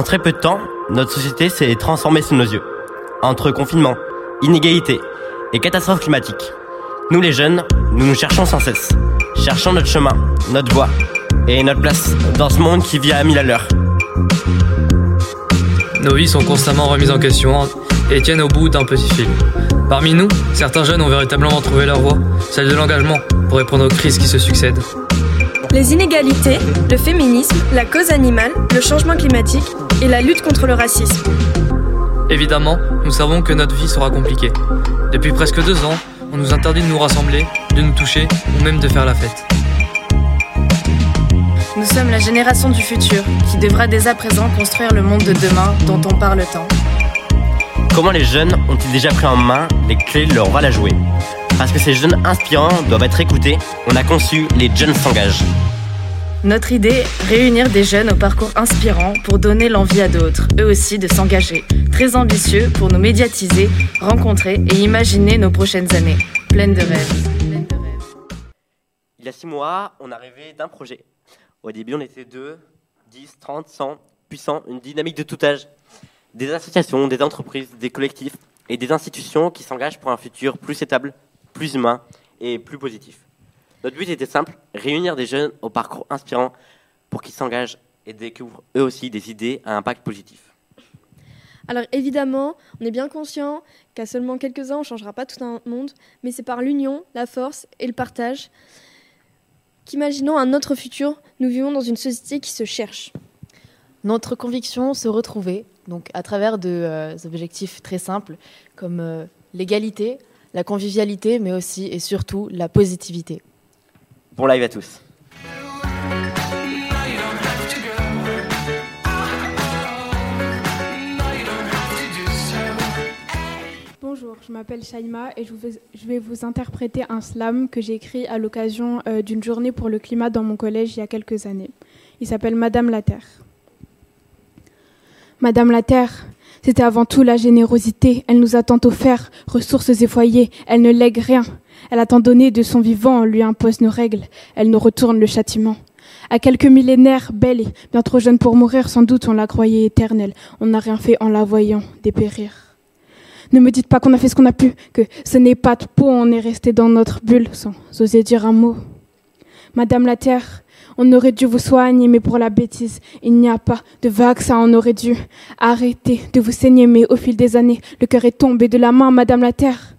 En très peu de temps, notre société s'est transformée sous nos yeux. Entre confinement, inégalité et catastrophes climatiques, nous les jeunes, nous nous cherchons sans cesse. Cherchons notre chemin, notre voie et notre place dans ce monde qui vit à mille à l'heure. Nos vies sont constamment remises en question et tiennent au bout d'un petit fil. Parmi nous, certains jeunes ont véritablement trouvé leur voie, celle de l'engagement, pour répondre aux crises qui se succèdent. Les inégalités, le féminisme, la cause animale, le changement climatique et la lutte contre le racisme. Évidemment, nous savons que notre vie sera compliquée. Depuis presque deux ans, on nous interdit de nous rassembler, de nous toucher ou même de faire la fête. Nous sommes la génération du futur qui devra dès à présent construire le monde de demain dont on parle tant. Comment les jeunes ont-ils déjà pris en main les clés de leur rôle à jouer? Parce que ces jeunes inspirants doivent être écoutés, on a conçu Les Jeunes s'engagent. Notre idée, réunir des jeunes au parcours inspirant pour donner l'envie à d'autres, eux aussi, de s'engager. Très ambitieux pour nous médiatiser, rencontrer et imaginer nos prochaines années, pleines de rêves. Il y a six mois, on a rêvé d'un projet. Au début, on était 2, 10, 30, 100, puissants, une dynamique de tout âge. Des associations, des entreprises, des collectifs et des institutions qui s'engagent pour un futur plus stable, plus humain et plus positif. Notre but était simple, réunir des jeunes au parcours inspirant pour qu'ils s'engagent et découvrent eux aussi des idées à impact positif. Alors évidemment, on est bien conscient qu'à seulement quelques ans, on ne changera pas tout un monde, mais c'est par l'union, la force et le partage qu'imaginons un autre futur, nous vivons dans une société qui se cherche. Notre conviction se retrouver, donc à travers de euh, objectifs très simples comme euh, l'égalité, la convivialité, mais aussi et surtout la positivité. Bon live à tous. Bonjour, je m'appelle Shaima et je, vais vous interpréter un slam que j'ai écrit à l'occasion euh, d'une journée pour le climat dans mon collège il y a quelques années. Il s'appelle Madame la Terre. Madame la Terre, c'était avant tout la générosité. Elle nous a tant offert, ressources et foyers. Elle ne lègue rien. Elle a tant donné de son vivant, lui impose nos règles. Elle nous retourne le châtiment. À quelques millénaires, belle et bien trop jeune pour mourir, sans doute on la croyait éternelle. On n'a rien fait en la voyant dépérir. Ne me dites pas qu'on a fait ce qu'on a pu, que ce n'est pas de peau, on est resté dans notre bulle sans oser dire un mot. Madame la Terre, on aurait dû vous soigner, mais pour la bêtise, il n'y a pas de vaccin, on aurait dû arrêter de vous saigner, mais au fil des années, le cœur est tombé de la main, Madame la Terre.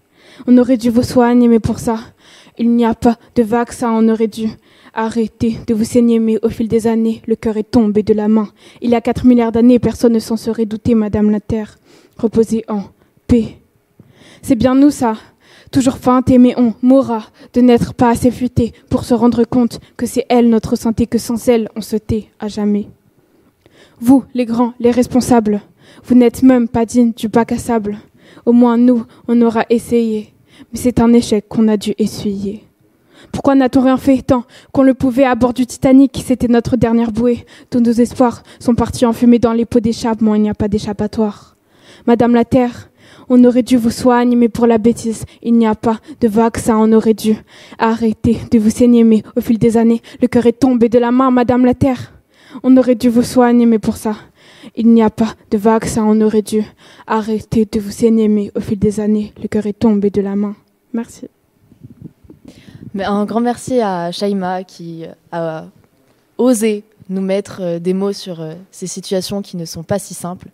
On aurait dû vous soigner, mais pour ça, il n'y a pas de vaccin, on aurait dû arrêter de vous saigner, mais au fil des années, le cœur est tombé de la main. Il y a quatre milliards d'années, personne ne s'en serait douté, Madame la Terre. Reposez en c'est bien nous ça. Toujours feinte mais on mourra de n'être pas assez futé pour se rendre compte que c'est elle notre santé, que sans elle on se tait à jamais. Vous, les grands, les responsables, vous n'êtes même pas dignes du bac à sable. Au moins nous, on aura essayé, mais c'est un échec qu'on a dû essuyer. Pourquoi n'a-t-on rien fait tant qu'on le pouvait à bord du Titanic? C'était notre dernière bouée. Tous nos espoirs sont partis enfumés dans les pots d'échappement. Il n'y a pas d'échappatoire. Madame la Terre, on aurait dû vous soigner, mais pour la bêtise, il n'y a pas de vaccin. On aurait dû arrêter de vous saigner, mais au fil des années, le cœur est tombé de la main, Madame la Terre. On aurait dû vous soigner, mais pour ça, il n'y a pas de vaccin. On aurait dû arrêter de vous mais au fil des années, le cœur est tombé de la main. Merci. Mais un grand merci à Shaima qui a osé nous mettre euh, des mots sur euh, ces situations qui ne sont pas si simples.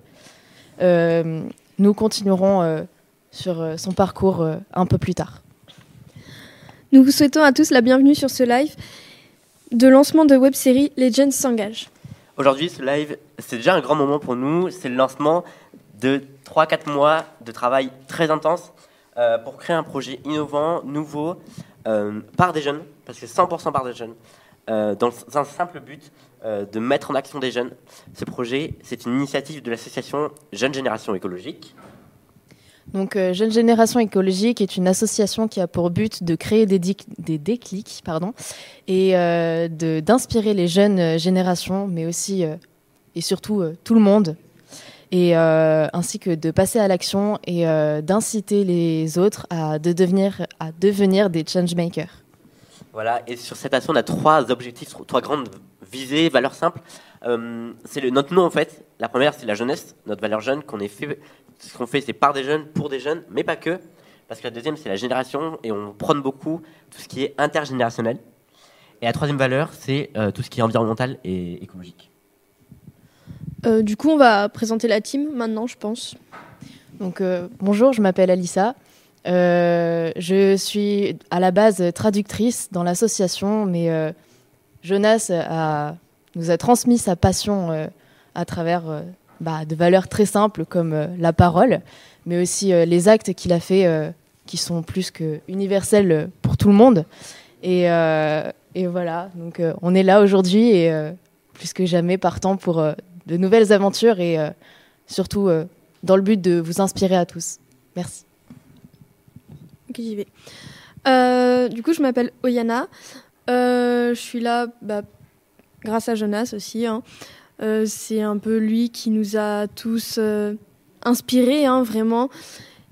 Euh, nous continuerons euh, sur euh, son parcours euh, un peu plus tard. Nous vous souhaitons à tous la bienvenue sur ce live de lancement de web-série Legends s'engage. Aujourd'hui, ce live, c'est déjà un grand moment pour nous. C'est le lancement de 3-4 mois de travail très intense pour créer un projet innovant, nouveau, par des jeunes, parce que 100% par des jeunes, dans un simple but euh, de mettre en action des jeunes. Ce projet, c'est une initiative de l'association Jeune Génération Écologique. Donc, euh, Jeune Génération Écologique est une association qui a pour but de créer des, déclics pardon, et euh, d'inspirer les jeunes générations, mais aussi et surtout tout le monde, et ainsi que de passer à l'action et d'inciter les autres à, de devenir, à devenir des changemakers. Voilà, et sur cette asso, on a trois objectifs, trois grandes visées, valeurs simples. Euh, c'est notre nom en fait. La première, c'est la jeunesse, notre valeur jeune qu'on fait. Ce qu'on fait, c'est par des jeunes, pour des jeunes, mais pas que. Parce que la deuxième, c'est la génération, et on prône beaucoup tout ce qui est intergénérationnel. Et la troisième valeur, c'est euh, tout ce qui est environnemental et écologique. Euh, du coup, on va présenter la team maintenant, je pense. Donc bonjour, je m'appelle Alissa. Je suis à la base traductrice dans l'association, mais Jonas a, nous a transmis sa passion euh, à travers euh, bah, de valeurs très simples comme euh, la parole, mais aussi les actes qu'il a fait euh, qui sont plus que universels pour tout le monde. Et, voilà, donc on est là aujourd'hui et plus que jamais partant pour de nouvelles aventures et surtout dans le but de vous inspirer à tous. Merci. Ok, j'y vais. Du coup, je m'appelle Oyana. Je suis là bah, grâce à Jonas aussi. hein. Euh, c'est un peu lui qui nous a tous euh, inspirés, hein, vraiment.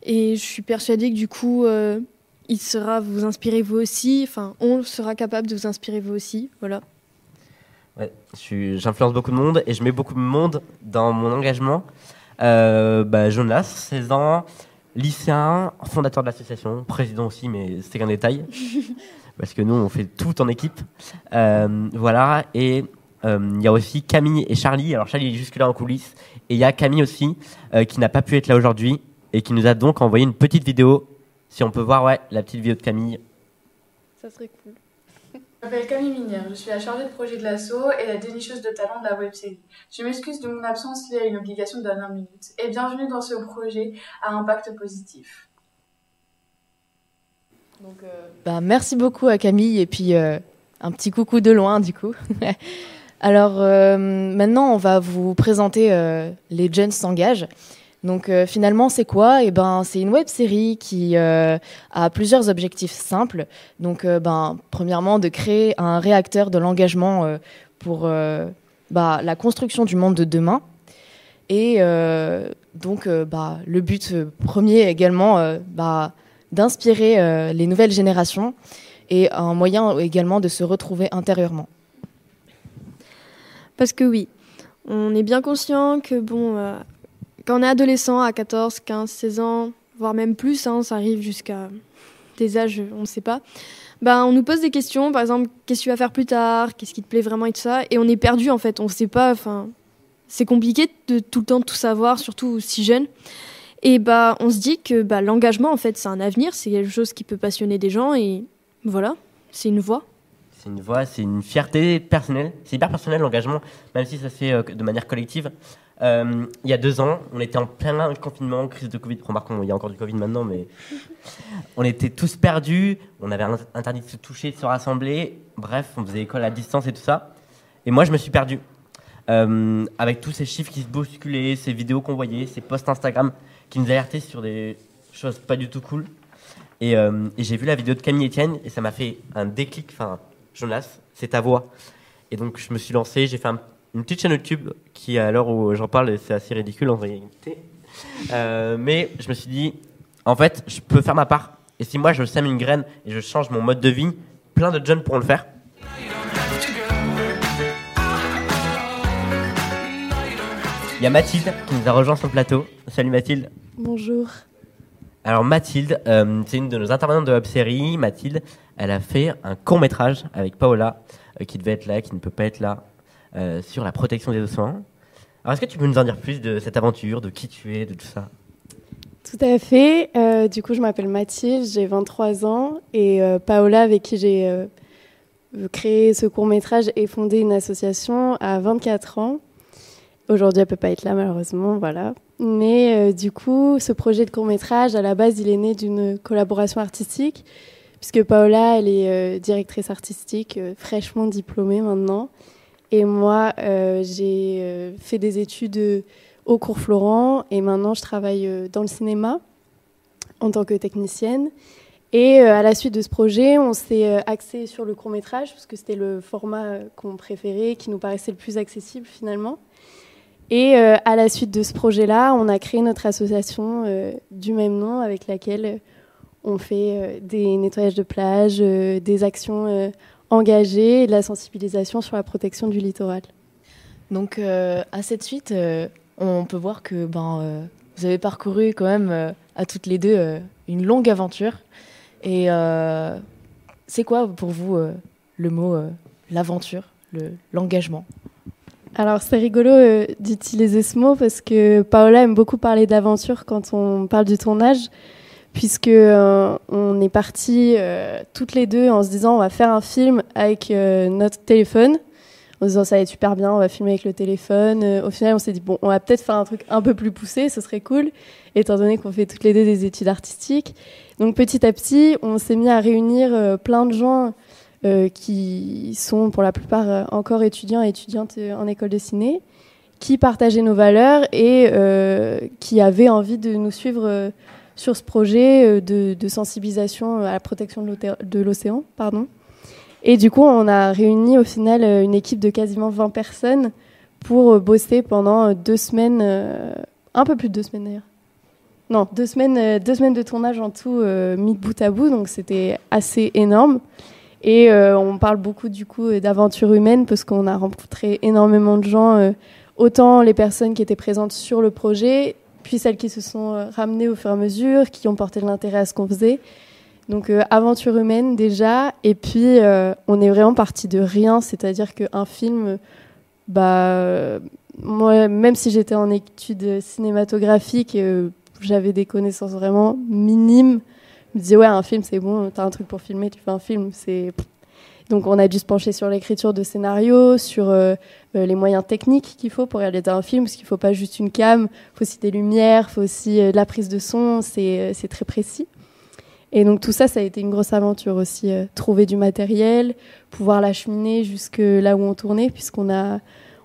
Et je suis persuadée que du coup, euh, il sera vous inspirer vous aussi. Enfin, on sera capable de vous inspirer vous aussi. Voilà. Ouais, j'influence beaucoup de monde et je mets beaucoup de monde dans mon engagement. Bah, Jonas, 16 ans, lycéen, fondateur de l'association, président aussi, mais c'est qu'un détail. parce que nous, on fait tout en équipe. Euh, voilà, et euh, il y a aussi Camille et Charlie. Alors, Charlie est jusque-là en coulisses. Et il y a Camille aussi, euh, qui n'a pas pu être là aujourd'hui et qui nous a donc envoyé une petite vidéo. Si on peut voir, ouais, la petite vidéo de Camille. Ça serait cool. Je m'appelle Camille Minière, je suis la chargée de projet de l'ASSO et la dénicheuse de talent de la web-série. Je m'excuse de mon absence liée à une obligation de dernière minute et bienvenue dans ce projet à impact positif. Donc, bah, merci beaucoup à Camille et puis euh, un petit coucou de loin du coup. Alors euh, maintenant, on va vous présenter euh, Les Jeunes s'engagent. Donc euh, finalement, c'est quoi? Eh ben, c'est une web série qui euh, a plusieurs objectifs simples. Donc, euh, ben, premièrement, de créer un réacteur de l'engagement euh, pour euh, bah, la construction du monde de demain. Et euh, donc, euh, bah, le but euh, premier également, euh, bah, d'inspirer euh, les nouvelles générations et un moyen également de se retrouver intérieurement. Parce que oui, on est bien conscient que bon, euh, quand on est adolescent à 14, 15, 16 ans, voire même plus, hein, ça arrive jusqu'à des âges, on ne sait pas, ben, on nous pose des questions, par exemple, qu'est-ce que tu vas faire plus tard, qu'est-ce qui te plaît vraiment et tout ça, et on est perdu en fait, on ne sait pas, enfin, c'est compliqué de tout le temps tout savoir, surtout si jeune. Et bah, on se dit que bah, l'engagement, en fait, c'est un avenir, c'est quelque chose qui peut passionner des gens, et voilà, c'est une voie. C'est une voix, c'est une fierté personnelle. C'est hyper personnel l'engagement, même si ça se fait euh, de manière collective. Euh, il y a deux ans, on était en plein confinement, crise de Covid. Remarquons, il y a encore du Covid maintenant, mais on était tous perdus. On avait interdit de se toucher, de se rassembler. Bref, on faisait école à distance et tout ça. Et moi, je me suis perdu. Euh, avec tous ces chiffres qui se bousculaient, ces vidéos qu'on voyait, ces posts Instagram qui nous alertaient sur des choses pas du tout cool. Et, euh, et j'ai vu la vidéo de Camille Etienne et ça m'a fait un déclic. Enfin, Jonas, c'est ta voix. Et donc je me suis lancé, j'ai fait un- une petite chaîne YouTube qui, à l'heure où j'en parle, c'est assez ridicule en réalité. Euh, mais je me suis dit, en fait, je peux faire ma part. Et si moi je sème une graine et je change mon mode de vie, plein de jeunes pourront le faire. Il y a Mathilde qui nous a rejoint sur le plateau. Salut Mathilde. Bonjour. Alors Mathilde, euh, c'est une de nos intervenantes de Hub Série. Mathilde, elle a fait un court métrage avec Paola, euh, qui devait être là, qui ne peut pas être là, euh, sur la protection des océans. Alors est-ce que tu peux nous en dire plus de cette aventure, de qui tu es, de tout ça? Tout à fait. Du coup, je m'appelle Mathilde, j'ai 23 ans et Paola, avec qui j'ai créé ce court métrage et fondé une association, à 24 ans. Aujourd'hui, elle peut pas être là malheureusement, voilà. Mais euh, du coup, ce projet de court métrage, à la base, il est né d'une collaboration artistique, puisque Paola, elle est euh, directrice artistique, euh, fraîchement diplômée maintenant. Et moi, j'ai fait des études au cours Florent et maintenant je travaille dans le cinéma en tant que technicienne. Et à la suite de ce projet, on s'est axé sur le court métrage parce que c'était le format qu'on préférait, qui nous paraissait le plus accessible finalement. Et euh, à la suite de ce projet-là, on a créé notre association euh, du même nom avec laquelle on fait des nettoyages de plage, des actions engagées, de la sensibilisation sur la protection du littoral. Donc à cette suite, on peut voir que ben, vous avez parcouru quand même à toutes les deux une longue aventure. Et c'est quoi pour vous le mot l'aventure, l'engagement? Alors c'est rigolo euh, d'utiliser ce mot parce que Paola aime beaucoup parler d'aventure quand on parle du tournage, puisque euh, on est partis euh, toutes les deux en se disant on va faire un film avec notre téléphone, en se disant ça va être super bien, on va filmer avec le téléphone. au final on s'est dit bon on va peut-être faire un truc un peu plus poussé, ce serait cool, étant donné qu'on fait toutes les deux des études artistiques. Donc petit à petit on s'est mis à réunir plein de gens qui sont pour la plupart euh, encore étudiants et étudiantes euh, en école de ciné, qui partageaient nos valeurs et qui avaient envie de nous suivre sur ce projet de, sensibilisation à la protection de l'océan. Pardon. Et du coup, on a réuni au final une équipe de quasiment 20 personnes pour bosser pendant deux semaines, un peu plus de deux semaines d'ailleurs. Non, deux semaines, deux semaines de tournage en tout, mis bout à bout, donc c'était assez énorme. Et euh, on parle beaucoup du coup d'aventure humaine parce qu'on a rencontré énormément de gens, euh, autant les personnes qui étaient présentes sur le projet, puis celles qui se sont euh, ramenées au fur et à mesure, qui ont porté de l'intérêt à ce qu'on faisait. Donc aventure humaine déjà, et puis on est vraiment parti de rien, c'est-à-dire qu'un film, bah, moi, même si j'étais en études cinématographiques, j'avais des connaissances vraiment minimes me disais, ouais, un film, c'est bon, t'as un truc pour filmer, tu fais un film. C'est... Donc, on a dû se pencher sur l'écriture de scénario, sur euh, euh, les moyens techniques qu'il faut pour réaliser un film, parce qu'il ne faut pas juste une cam, il faut aussi des lumières, il faut aussi euh, la prise de son, c'est, c'est très précis. Et donc, tout ça, ça a été une grosse aventure aussi. trouver du matériel, pouvoir l'acheminer jusque là où on tournait, puisqu'on a,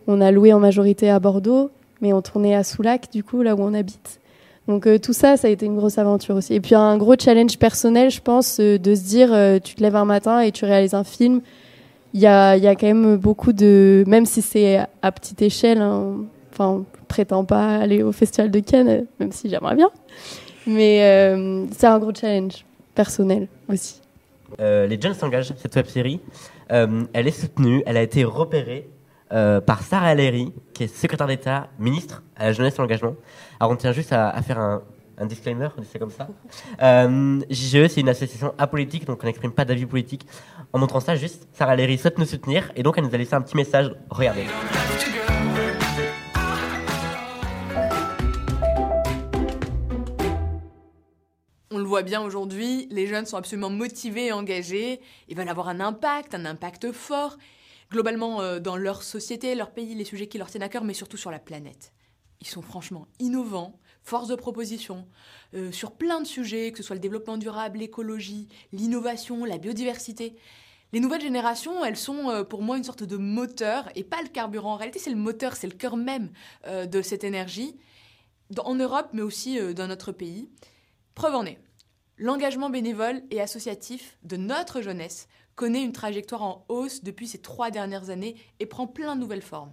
on a loué en majorité à Bordeaux, mais on tournait à Soulac, du coup, là où on habite. Donc euh, tout ça, ça a été une grosse aventure aussi. Et puis un gros challenge personnel, je pense, euh, de se dire, euh, tu te lèves un matin et tu réalises un film. Il y a, y a, quand même beaucoup de, même si c'est à petite échelle, hein, enfin, je prétends pas aller au Festival de Cannes, même si j'aimerais bien. Mais c'est un gros challenge personnel aussi. les Jeunes s'engagent, cette web série, elle est soutenue, elle a été repérée par Sarah Lery, qui est secrétaire d'État, ministre à la jeunesse et l'engagement. Alors on tient juste à, faire un, disclaimer, c'est comme ça. Euh, JGE, c'est une association apolitique, donc on n'exprime pas d'avis politique. En montrant ça, juste, Sarah Léry souhaite nous soutenir, et donc elle nous a laissé un petit message. Regardez. On le voit bien aujourd'hui, les jeunes sont absolument motivés et engagés, ils veulent avoir un impact, un impact fort, globalement euh, dans leur société, leur pays, les sujets qui leur tiennent à cœur, mais surtout sur la planète ils sont franchement innovants, force de proposition, euh, sur plein de sujets, que ce soit le développement durable, l'écologie, l'innovation, la biodiversité. Les nouvelles générations, elles sont euh, pour moi une sorte de moteur et pas le carburant. En réalité, c'est le moteur, c'est le cœur même euh, de cette énergie, en Europe, mais aussi dans notre pays. Preuve en est, l'engagement bénévole et associatif de notre jeunesse connaît une trajectoire en hausse depuis ces trois dernières années et prend plein de nouvelles formes.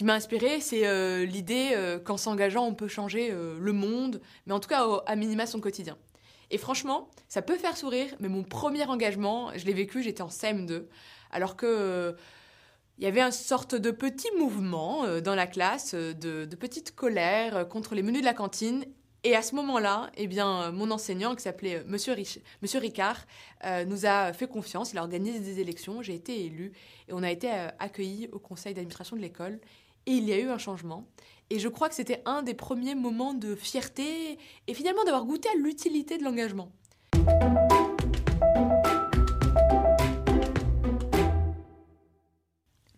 Qui m'a inspiré, c'est euh, l'idée euh, qu'en s'engageant, on peut changer euh, le monde, mais en tout cas, à minima, son quotidien. Et franchement, ça peut faire sourire, mais mon premier engagement, je l'ai vécu, j'étais en CM2, alors que il y avait une sorte de petit mouvement dans la classe, de, de petite colère contre les menus de la cantine. Et à ce moment-là, eh bien, mon enseignant, qui s'appelait Monsieur, Monsieur Ricard, nous a fait confiance. Il a organisé des élections. J'ai été élue et on a été accueillis au conseil d'administration de l'école. Et il y a eu un changement. Et je crois que c'était un des premiers moments de fierté et finalement d'avoir goûté à l'utilité de l'engagement.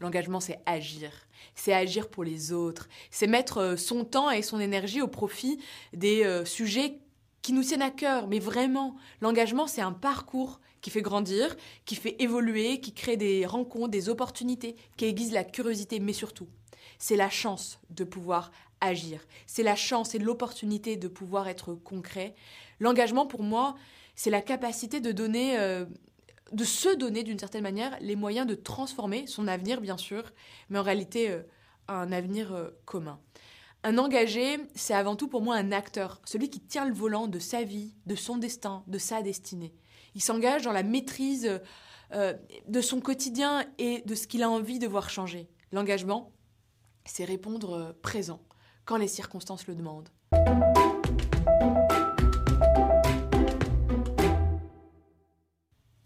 L'engagement, c'est agir. C'est agir pour les autres. C'est mettre euh, son temps et son énergie au profit des euh, sujets qui nous tiennent à cœur. Mais vraiment, l'engagement, c'est un parcours qui fait grandir, qui fait évoluer, qui crée des rencontres, des opportunités, qui aiguise la curiosité, mais surtout c'est la chance de pouvoir agir. C'est la chance et l'opportunité de pouvoir être concret. L'engagement, pour moi, c'est la capacité de donner, euh, de se donner d'une certaine manière les moyens de transformer son avenir, bien sûr, mais en réalité, euh, un avenir euh, commun. Un engagé, c'est avant tout pour moi un acteur, celui qui tient le volant de sa vie, de son destin, de sa destinée. Il s'engage dans la maîtrise de son quotidien et de ce qu'il a envie de voir changer. L'engagement, c'est répondre euh, présent quand les circonstances le demandent.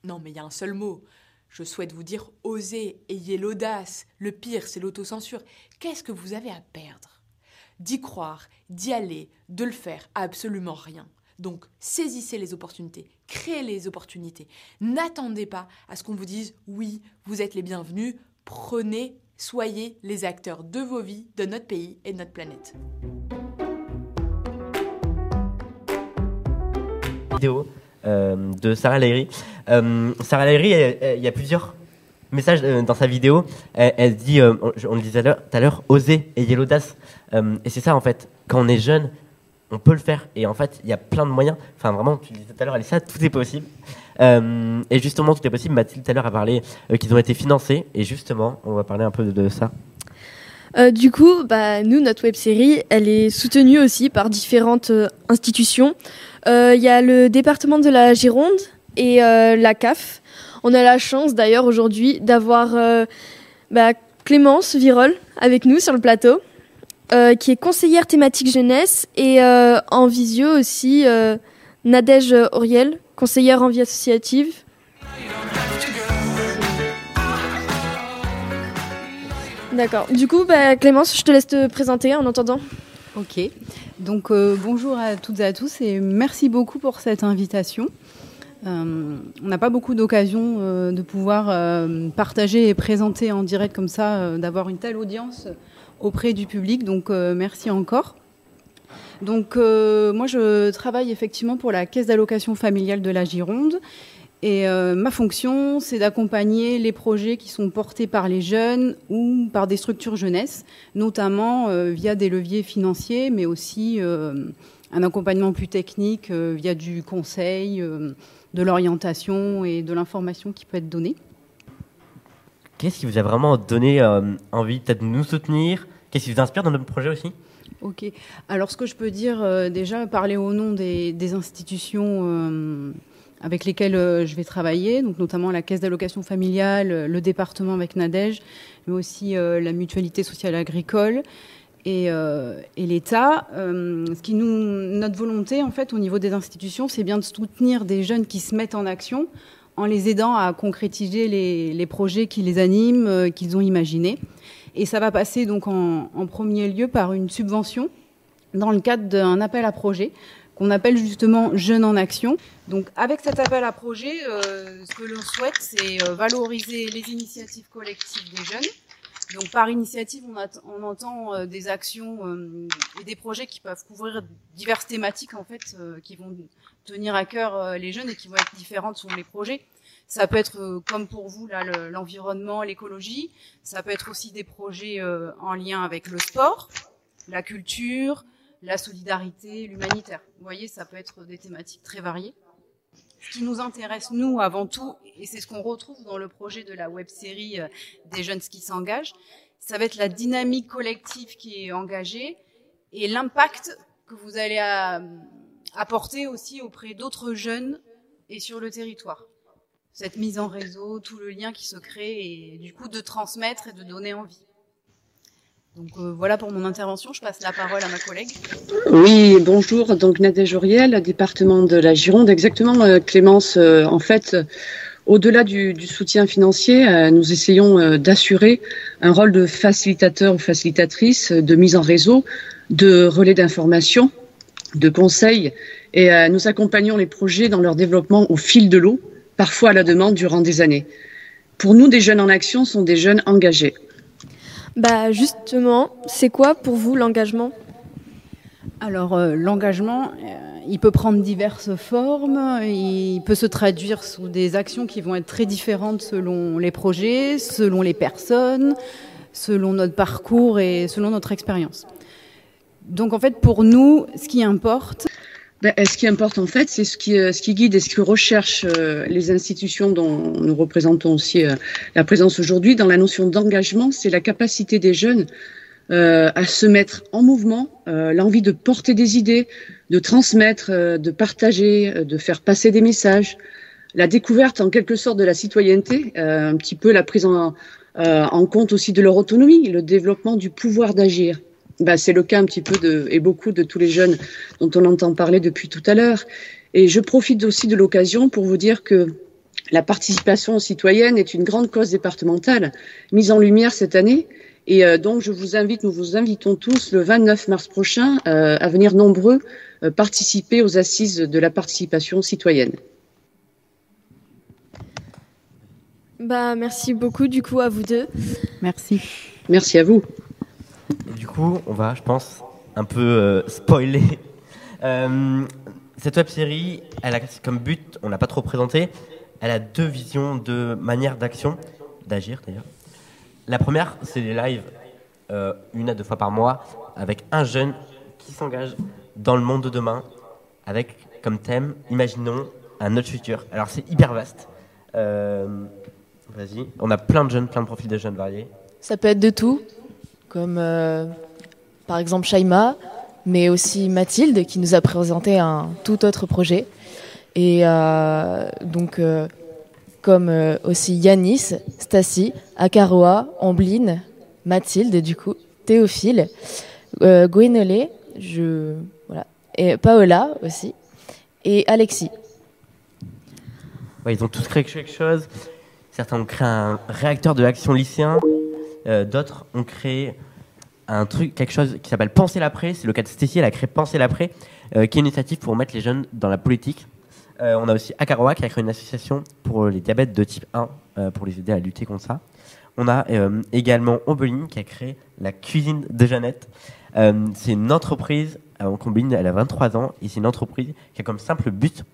Non, mais il y a un seul mot. Je souhaite vous dire osez, ayez l'audace. Le pire, c'est l'autocensure. Qu'est-ce que vous avez à perdre? D'y croire, d'y aller, de le faire, absolument rien. Donc, saisissez les opportunités, créez les opportunités. N'attendez pas à ce qu'on vous dise oui, vous êtes les bienvenus. Prenez, soyez les acteurs de vos vies, de notre pays et de notre planète. Vidéo euh, de Sarah Lahiri. Euh, Sarah Lahiri, il y a plusieurs messages euh, dans sa vidéo. Elle, elle dit, euh, on, on le disait tout à l'heure, oser, ayez l'audace. Euh, et c'est ça en fait. Quand on est jeune, on peut le faire. Et en fait, il y a plein de moyens. Enfin, vraiment, tu disais tout à l'heure, tout est possible. Euh, et justement, tout est possible. Mathilde, tout à l'heure, a parlé euh, qu'ils ont été financés. Et justement, on va parler un peu de, de ça. Euh, du coup, bah, nous, notre web série, elle est soutenue aussi par différentes institutions. Il y a le département de la Gironde et la CAF. On a la chance d'ailleurs aujourd'hui d'avoir bah, Clémence Virol avec nous sur le plateau, euh, qui est conseillère thématique jeunesse et euh, en visio aussi euh, Nadège Auriel, conseillère en vie associative. D'accord. Du coup, bah, Clémence, je te laisse te présenter en entendant. Ok. Donc bonjour à toutes et à tous et merci beaucoup pour cette invitation. On n'a pas beaucoup d'occasions de pouvoir partager et présenter en direct comme ça, d'avoir une telle audience auprès du public. Donc euh, merci encore. Donc euh, moi je travaille effectivement pour la caisse d'allocation familiale de la Gironde. Et euh, ma fonction, c'est d'accompagner les projets qui sont portés par les jeunes ou par des structures jeunesse, notamment via des leviers financiers, mais aussi un accompagnement plus technique via du conseil, de l'orientation et de l'information qui peut être donnée. Qu'est-ce qui vous a vraiment donné euh, envie de nous soutenir? Qu'est-ce qui vous inspire dans notre projet aussi? Ok. Alors, ce que je peux dire, euh, déjà, parler au nom des, institutions euh, avec lesquelles je vais travailler, donc notamment la caisse d'allocation familiale, le département avec Nadège, mais aussi la mutualité sociale agricole et, l'État. Ce qui nous, notre volonté, en fait, au niveau des institutions, c'est bien de soutenir des jeunes qui se mettent en action en les aidant à concrétiser les, les projets qui les animent, euh, qu'ils ont imaginés. Et ça va passer donc en, en premier lieu par une subvention dans le cadre d'un appel à projet qu'on appelle justement Jeunes en Action. Donc avec cet appel à projet, euh, ce que l'on souhaite, c'est euh, valoriser les initiatives collectives des jeunes. Donc par initiative, on, at- on entend euh, des actions euh, et des projets qui peuvent couvrir diverses thématiques en fait, euh, qui vont tenir à cœur euh, les jeunes et qui vont être différentes selon les projets. Ça peut être euh, comme pour vous là le- l'environnement, l'écologie. Ça peut être aussi des projets euh, en lien avec le sport, la culture, la solidarité, l'humanitaire. Vous voyez, ça peut être des thématiques très variées. Ce qui nous intéresse, nous, avant tout, et c'est ce qu'on retrouve dans le projet de la web série des jeunes qui s'engagent, ça va être la dynamique collective qui est engagée et l'impact que vous allez euh, apporter aussi auprès d'autres jeunes et sur le territoire. Cette mise en réseau, tout le lien qui se crée et du coup de transmettre et de donner envie. Donc euh, voilà pour mon intervention, je passe la parole à ma collègue. Oui, bonjour. Donc Nadège Auriel, département de la Gironde. Exactement, euh, Clémence. euh, en fait, euh, au-delà du, du soutien financier, euh, nous essayons d'assurer un rôle de facilitateur ou facilitatrice, de mise en réseau, de relais d'information, de conseils. Et euh, nous accompagnons les projets dans leur développement au fil de l'eau, parfois à la demande durant des années. Pour nous, des jeunes en action sont des jeunes engagés. Bah justement, c'est quoi pour vous l'engagement? Alors euh, l'engagement, euh, il peut prendre diverses formes, il peut se traduire sous des actions qui vont être très différentes selon les projets, selon les personnes, selon notre parcours et selon notre expérience. Donc en fait, pour nous, ce qui importe, Ben, ce qui importe en fait, c'est ce qui, euh, guide et ce que recherchent euh, les institutions dont nous représentons aussi euh, la présence aujourd'hui dans la notion d'engagement, c'est la capacité des jeunes à se mettre en mouvement, l'envie de porter des idées, de transmettre, de partager, de faire passer des messages, la découverte en quelque sorte de la citoyenneté, un petit peu la prise en compte aussi de leur autonomie, le développement du pouvoir d'agir. Ben, c'est le cas un petit peu de, et beaucoup de tous les jeunes dont on entend parler depuis tout à l'heure. Et je profite aussi de l'occasion pour vous dire que la participation citoyenne est une grande cause départementale mise en lumière cette année. Et euh, donc, je vous invite, nous vous invitons tous le 29 mars prochain euh, à venir nombreux euh, participer aux assises de la participation citoyenne. Bah, merci beaucoup du coup à vous deux. Merci. Merci à vous. On va, je pense, un peu euh, spoiler. Euh, cette web série, elle a comme but, on l'a pas trop présenté, elle a deux visions, deux manières d'action, d'agir d'ailleurs. La première, c'est les lives, euh, une à deux fois par mois, avec un jeune qui s'engage dans le monde de demain, avec comme thème, imaginons un autre futur. Alors c'est hyper vaste. Vas-y, on a plein de jeunes, plein de profils de jeunes variés. Ça peut être de tout, comme euh, par exemple Shaima, mais aussi Mathilde qui nous a présenté un tout autre projet. Et euh, donc, euh, comme aussi Yanis, Stacy, Akaroa, Ambline, Mathilde, du coup, Théophile, euh, je, voilà, et Paola aussi, et Alexis. Ils ont tous créé quelque chose. Certains ont créé un réacteur de action lycéen. Euh, D'autres ont créé un truc, quelque chose qui s'appelle Penser l'après. C'est le cas de Stécie, elle a créé Penser l'après, euh, qui est une initiative pour mettre les jeunes dans la politique. Euh, on a aussi Akaroa qui a créé une association pour les diabètes de type 1 euh, pour les aider à lutter contre ça. On a également Ombeline qui a créé la cuisine de Jeannette. C'est une entreprise en combine, elle a 23 ans et c'est une entreprise qui a comme simple but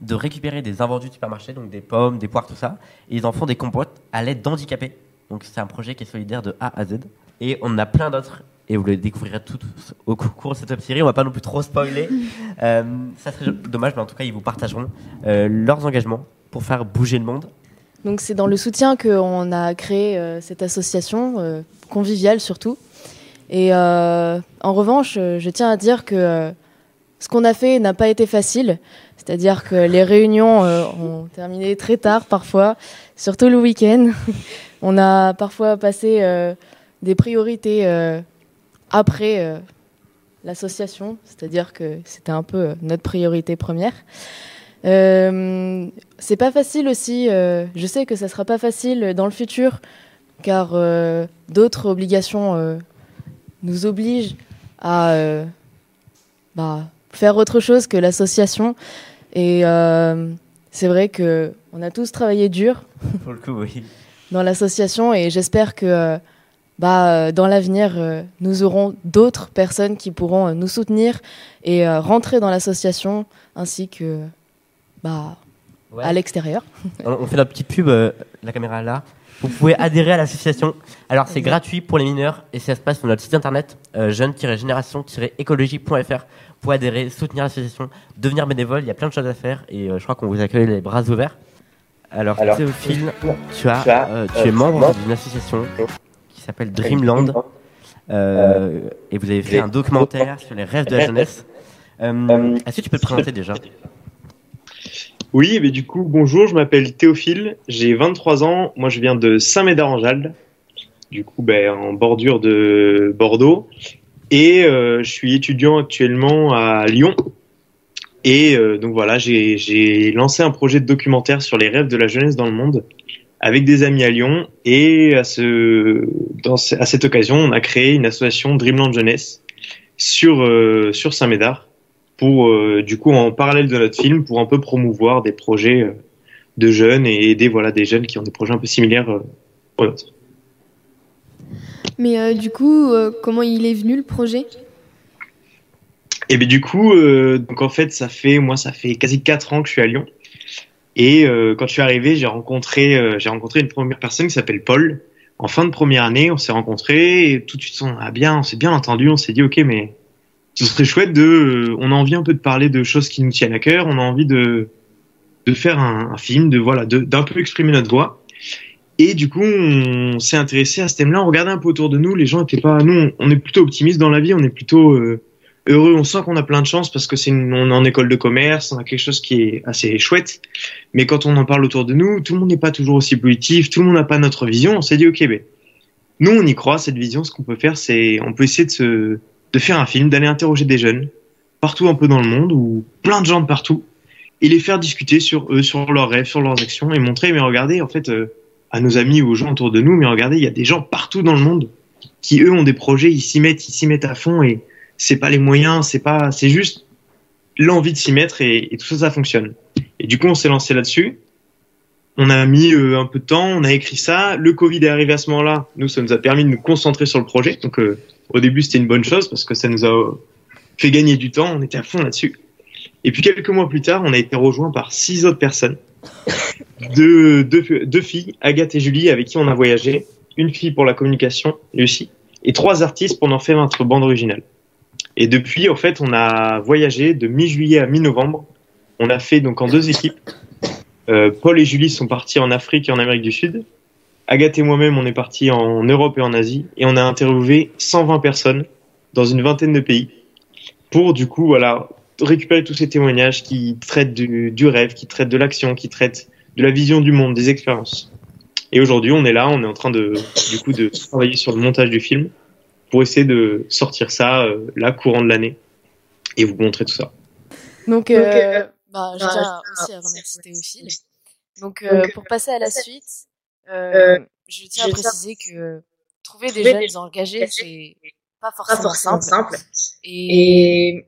de récupérer des invendus de supermarché, donc des pommes, des poires, tout ça, et ils en font des compotes à l'aide d'handicapés. Donc c'est un projet qui est solidaire de A à Z. Et on a plein d'autres, et vous le découvrirez tout au cours de cette web série. On va pas non plus trop spoiler. Euh, ça serait dommage, mais en tout cas, ils vous partageront euh, leurs engagements pour faire bouger le monde. Donc c'est dans le soutien qu'on a créé euh, cette association, conviviale surtout. Et en revanche, je tiens à dire que ce qu'on a fait n'a pas été facile. C'est-à-dire que les réunions ont terminé très tard parfois, surtout le week-end. On a parfois passé euh, des priorités euh, après euh, l'association, c'est-à-dire que c'était un peu notre priorité première. C'est pas facile aussi. je sais que ça sera pas facile dans le futur, car d'autres obligations nous obligent à bah, faire autre chose que l'association. Et c'est vrai que on a tous travaillé dur Pour le coup, oui. Dans l'association, et j'espère que euh, bah, euh, dans l'avenir, euh, nous aurons d'autres personnes qui pourront nous soutenir et rentrer dans l'association, ainsi que bah, Ouais. à l'extérieur. On fait notre petite pub, la caméra là. Vous pouvez adhérer à l'association. Alors c'est gratuit pour les mineurs et ça se passe sur notre site internet euh, jeune-génération-écologie.fr. Pouvez adhérer, soutenir l'association, devenir bénévole. Il y a plein de choses à faire et euh, je crois qu'on vous accueille les bras ouverts. Alors, Alors, Théophile, tu, as, tu as, euh, tu euh, es membre d'une association qui s'appelle Dreamland euh, et vous avez fait un documentaire sur les rêves de la jeunesse. Euh, Est-ce que tu peux te présenter déjà? Oui, mais du coup, bonjour, je m'appelle Théophile, j'ai 23 ans, moi je viens de Saint-Médard-en-Jalles, du coup ben, en bordure de Bordeaux, et euh, je suis étudiant actuellement à Lyon. Et euh, donc voilà, j'ai lancé un projet de documentaire sur les rêves de la jeunesse dans le monde avec des amis à Lyon, et à, ce, à cette occasion, on a créé une association Dreamland Jeunesse sur, euh, sur Saint-Médard pour euh, du coup en parallèle de notre film pour un peu promouvoir des projets de jeunes et aider voilà des jeunes qui ont des projets un peu similaires aux nôtres. Mais du coup, comment il est venu le projet? Et bien du coup euh, donc en fait ça fait moi ça fait quasi quatre ans que je suis à Lyon et euh, quand je suis arrivé j'ai rencontré euh, j'ai rencontré une première personne qui s'appelle Paul en fin de première année on s'est rencontrés et tout de suite on bien on s'est bien entendu on s'est dit ok mais ce serait chouette de euh, on a envie un peu de parler de choses qui nous tiennent à cœur on a envie de de faire un, film de voilà d'un peu exprimer notre voix Et du coup, on s'est intéressé à ce thème-là. On regardait un peu autour de nous. Les gens étaient pas. Nous, on est plutôt optimistes dans la vie. On est plutôt euh, heureux. On sent qu'on a plein de chance parce que c'est on est en école de commerce. On a quelque chose qui est assez chouette. Mais quand on en parle autour de nous, tout le monde n'est pas toujours aussi positif. Tout le monde n'a pas notre vision. On s'est dit, ok, ben, nous, on y croit. Cette vision, ce qu'on peut faire, c'est, on peut essayer de se, de faire un film, d'aller interroger des jeunes partout un peu dans le monde ou plein de gens de partout et les faire discuter sur eux, sur leurs rêves, sur leurs actions et montrer, mais regardez, en fait. Euh, à nos amis ou aux gens autour de nous, mais regardez, il y a des gens partout dans le monde qui eux ont des projets, ils s'y mettent, ils s'y mettent à fond et c'est pas les moyens, c'est pas, c'est juste l'envie de s'y mettre et, tout ça, ça fonctionne. Et du coup, on s'est lancé là-dessus. On a mis euh, un peu de temps, on a écrit ça. Le Covid est arrivé à ce moment-là. Nous, ça nous a permis de nous concentrer sur le projet. Donc, euh, au début, c'était une bonne chose parce que ça nous a fait gagner du temps. On était à fond là-dessus. Et puis quelques mois plus tard, on a été rejoint par six autres personnes deux, deux, deux, filles, Agathe et Julie, avec qui on a voyagé. Une fille pour la communication, Lucie, et trois artistes pour en faire notre bande originale. Et depuis, en fait, on a voyagé de mi-juillet à mi-novembre. On a fait donc en deux équipes. Euh, Paul et Julie sont partis en Afrique et en Amérique du Sud. Agathe et moi-même, on est partis en Europe et en Asie. Et on a interviewé 120 personnes dans une vingtaine de pays pour, du coup, voilà, récupérer tous ces témoignages qui traitent du, du rêve, qui traitent de l'action, qui traitent de la vision du monde, des expériences. Et aujourd'hui, on est là, on est en train de, du coup, de travailler sur le montage du film pour essayer de sortir ça euh, là, courant de l'année, et vous montrer tout ça. Donc, euh, euh bah, je tiens aussi à remercier Théophile. Donc, euh, pour passer à la suite, je tiens à préciser que trouver des jeunes engagés, c'est pas forcément, simple. Et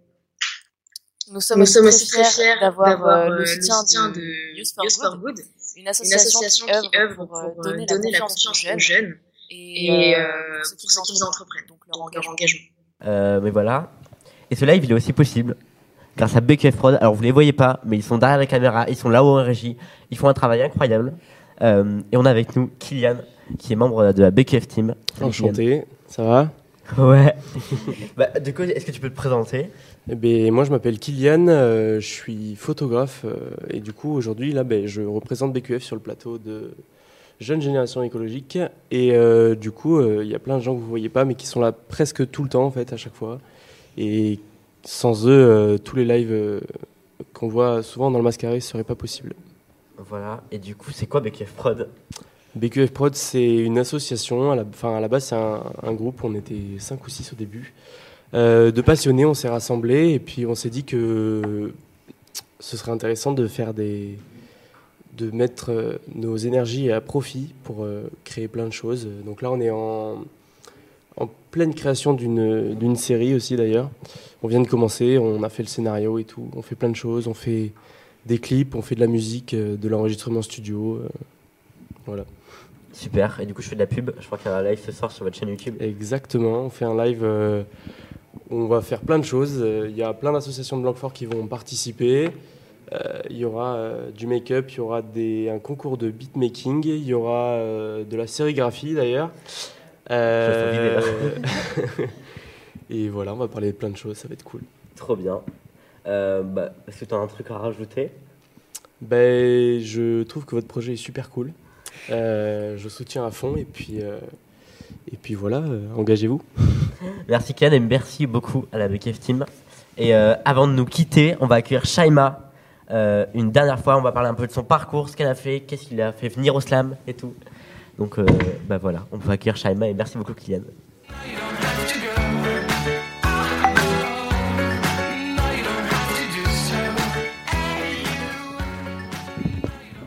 nous sommes, aussi, très fiers d'avoir euh, le soutien de, Youth for, Good, une association, qui œuvre pour, donner, la confiance aux jeunes, et, euh, pour ceux qui entreprennent, donc leur engagement. mais voilà. Et ce live, il est aussi possible grâce à BQF Prod. Alors, vous les voyez pas, mais ils sont derrière la caméra, ils sont là-haut en régie, ils font un travail incroyable. et on a avec nous Kylian, qui est membre de la BQF Team. Enchanté, ça va? Ouais. bah, du coup, est-ce que tu peux te présenter? Eh ben, moi, je m'appelle Kylian, euh, je suis photographe euh, et du coup, aujourd'hui, là, ben, je représente BQF sur le plateau de Jeune Génération Écologique. Et euh, du coup, il y a plein de gens que vous ne voyez pas, mais qui sont là presque tout le temps, en fait, à chaque fois. Et sans eux, tous les lives qu'on voit souvent dans le mascaré ne seraient pas possibles. Voilà, et du coup, c'est quoi BQF Prod? BQF Prod, c'est une association. À la, à la base, c'est un, un, groupe. On était 5 ou 6 au début. Euh, de passionnés, on s'est rassemblés et puis on s'est dit que ce serait intéressant de faire des, de mettre euh, nos énergies à profit pour euh, créer plein de choses. Donc là, on est en, en pleine création d'une série aussi d'ailleurs. On vient de commencer, on a fait le scénario et tout. On fait plein de choses, on fait des clips, on fait de la musique, de l'enregistrement studio. voilà. Super, et du coup je fais de la pub, je crois qu'il y a un live ce soir sur votre chaîne YouTube. Exactement, on fait un live on va faire plein de choses. Euh, il y a plein d'associations de Blanquefort qui vont participer. Euh, il y aura euh, du make-up, il y aura des, un concours de beatmaking, il y aura de la sérigraphie d'ailleurs. et voilà, on va parler de plein de choses, ça va être cool. Trop bien. Bah, est-ce que tu as un truc à rajouter? Ben, Je trouve que votre projet est super cool. je soutiens à fond et puis et puis voilà, euh, engagez-vous. Merci Ken et merci beaucoup à la BKF Team. Et euh, avant de nous quitter, on va accueillir Shaima euh, une dernière fois. On va parler un peu de son parcours, ce qu'elle a fait, qu'est-ce qu'il a fait venir au slam et tout. Donc bah voilà, on peut accueillir Shaima et merci beaucoup Kylian.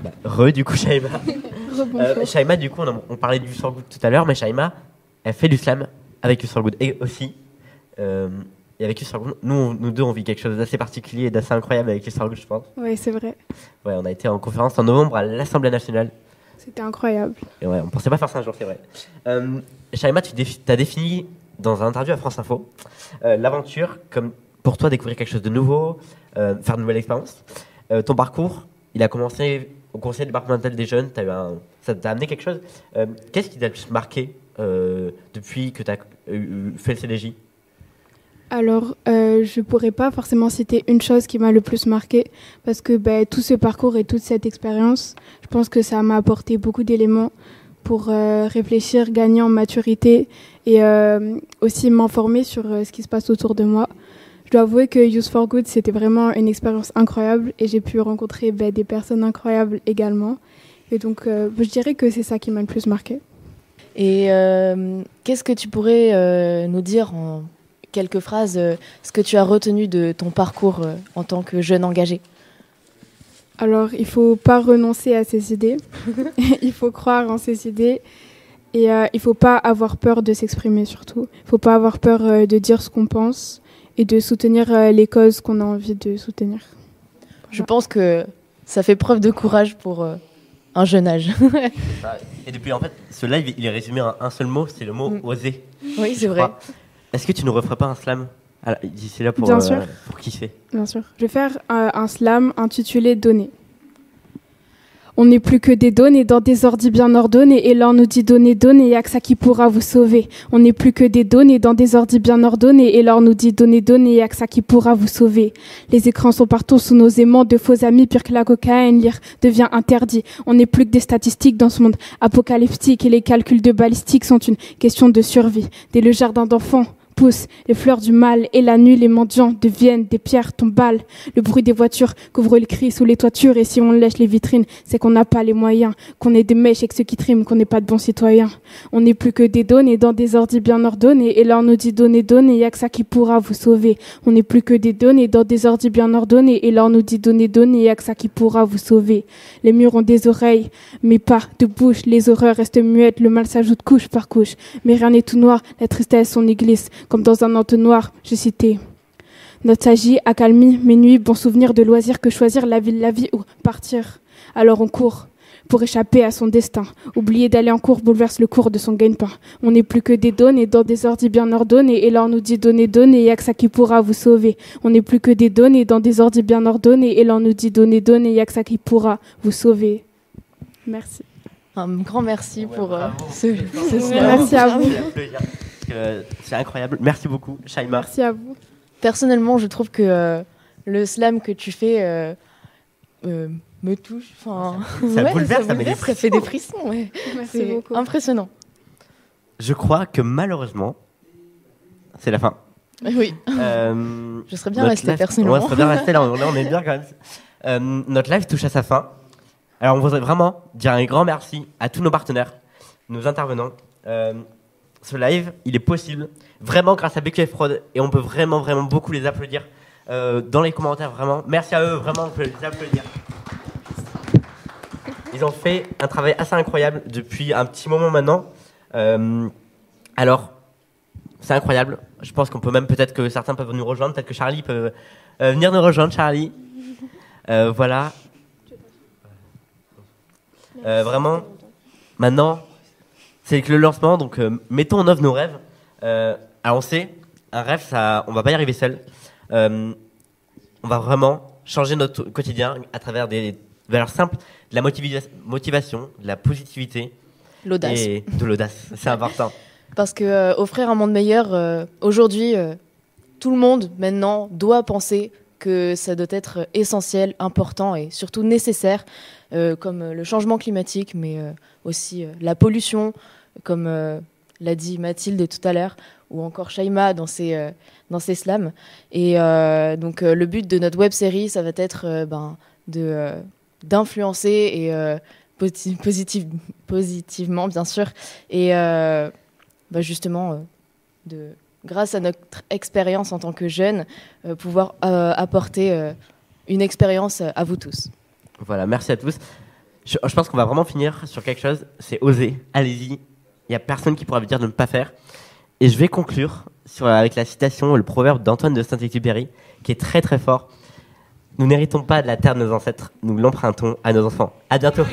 Bah, re du coup Shaima. Euh, Shaima, du coup, on, parlait du Good tout à l'heure, mais Shaima, elle fait du slam avec du Good. Et aussi, euh, et avec Good, nous, nous deux, on vit quelque chose d'assez particulier et d'assez incroyable avec Good, je pense. Oui, c'est vrai. Ouais, on a été en conférence en novembre à l'Assemblée nationale. C'était incroyable. Et ouais, on pensait pas faire ça un jour, c'est vrai. Euh, Shaima, tu as défini dans un interview à France Info euh, l'aventure comme pour toi découvrir quelque chose de nouveau, faire de nouvelles expériences. ton parcours, il a commencé au conseil départemental des jeunes, as eu un, ça t'a amené quelque chose. Euh, qu'est-ce qui t'a le plus marqué euh, depuis que tu as fait le CDJ alors, euh, je pourrais pas forcément citer une chose qui m'a le plus marqué, parce que ben, tout ce parcours et toute cette expérience, je pense que ça m'a apporté beaucoup d'éléments pour euh, réfléchir, gagner en maturité et euh, aussi m'informer sur euh, ce qui se passe autour de moi. Je dois avouer que Youth for Good, c'était vraiment une expérience incroyable et j'ai pu rencontrer ben, des personnes incroyables également. Et donc, je dirais que c'est ça qui m'a le plus marqué. Et qu'est-ce que tu pourrais nous dire en quelques phrases euh, ce que tu as retenu de ton parcours euh, en tant que jeune engagé Alors, il faut pas renoncer à ses idées. il faut croire en ses idées. Et euh, il faut pas avoir peur de s'exprimer surtout. Il faut pas avoir peur euh, de dire ce qu'on pense et de soutenir euh, les causes qu'on a envie de soutenir. Je pense que ça fait preuve de courage pour euh, un jeune âge. Et depuis, en fait, ce live, il est résumé en un seul mot, c'est le mot oser. Oui, c'est vrai. crois. Est-ce que tu ne referais pas un slam D'ici là pour, Bien euh, sûr. pour kiffer? Bien sûr. Je vais faire euh, un slam intitulé Donner. On n'est plus que des données dans des ordis bien ordonnés et l'or nous dit donnez, donnez, y a que ça qui pourra vous sauver. On n'est plus que des données dans des ordis bien ordonnés et l'or nous dit donnez, donnez, y a que ça qui pourra vous sauver. Les écrans sont partout sous nos aimants de faux amis, pire que la cocaïne, lire devient interdit. On n'est plus que des statistiques dans ce monde apocalyptique et les calculs de balistique sont une question de survie. Dès le jardin d'enfants, les fleurs du mal et la nuit les mendiants deviennent des pierres tombales. Le bruit des voitures couvre le cri sous les toitures et si on lèche les vitrines, c'est qu'on n'a pas les moyens, qu'on est des mèches et ceux qui triment, qu'on n'est pas de bons citoyens. On n'est plus que des données dans des ordis bien ordonnés et là on nous dit donnez, donnez, y a que ça qui pourra vous sauver. On n'est plus que des données dans des ordis bien ordonnés et là on nous dit donnez, donnez, y a que ça qui pourra vous sauver. Les murs ont des oreilles, mais pas de bouche. Les horreurs restent muettes, le mal s'ajoute couche par couche. Mais rien n'est tout noir, la tristesse on y glisse, comme dans un entonnoir, je citais. Nostalgie, accalmie, mes nuits, bons souvenirs de loisirs que choisir la ville, la vie ou partir. Alors on court pour échapper à son destin. Oublier d'aller en cours bouleverse le cours de son gagne-pain. On n'est plus que des données dans des ordis bien ordonnés et là on nous dit donnez, donnez, y a que ça qui pourra vous sauver. On n'est plus que des données dans des ordis bien ordonnés et là on nous dit donnez, donnez, y a que ça qui pourra vous sauver. Merci. Un grand merci pour euh, ce, ce slam. merci à vous. Que C'est incroyable. Merci beaucoup, Shaima. Merci à vous. Personnellement, je trouve que euh, le slam que tu fais euh, euh, me touche. Enfin, Ça bouleverse, ça met des bouleverse, ça fait des frissons. ouais. Merci C'est beaucoup. impressionnant. Je crois que malheureusement, c'est la fin. Oui. Euh, Je serais bien resté, live- personnellement. Ouais, je serais bien resté là, on, est bien quand même. Euh, notre live touche à sa fin. Alors, on voudrait vraiment dire un grand merci à tous nos partenaires, nos intervenants. Ce live, il est possible vraiment grâce à BQF Prod et on peut vraiment, vraiment beaucoup les applaudir euh, dans les commentaires. Vraiment, merci à eux, vraiment, on peut les applaudir. Ils ont fait un travail assez incroyable depuis un petit moment maintenant. Euh, alors, c'est incroyable. Je pense qu'on peut même peut-être que certains peuvent nous rejoindre. Peut-être que Charlie peut euh, venir nous rejoindre, Charlie. Voilà. Vraiment, maintenant, c'est que le lancement. Donc, euh, mettons en œuvre nos rêves. Euh, alors, on sait, un rêve, ça, on va pas y arriver seul. Euh, on va vraiment changer notre quotidien à travers des valeurs simples, de la motiva- motivation, de la positivité. L'audace. Et de l'audace. C'est important. Parce que euh, offrir un monde meilleur, aujourd'hui, tout le monde maintenant doit penser que ça doit être essentiel, important et surtout nécessaire, euh, comme le changement climatique, mais euh, aussi euh, la pollution, comme euh, l'a dit Mathilde tout à l'heure, ou encore Shaima dans ses, euh, dans ses slams. Et euh, donc le but de notre web série, ça va être ben, de d'influencer et posi- positive- positivement, bien sûr, et bah, justement, de, grâce à notre expérience en tant que jeunes, pouvoir apporter une expérience à vous tous. Voilà, merci à tous. Je pense qu'on va vraiment finir sur quelque chose, c'est oser, allez-y. Il n'y a personne qui pourra vous dire de ne pas faire. Et je vais conclure avec la citation, le proverbe d'Antoine de Saint-Exupéry, qui est très très fort. Nous n'héritons pas de la terre de nos ancêtres, nous l'empruntons à nos enfants. À bientôt.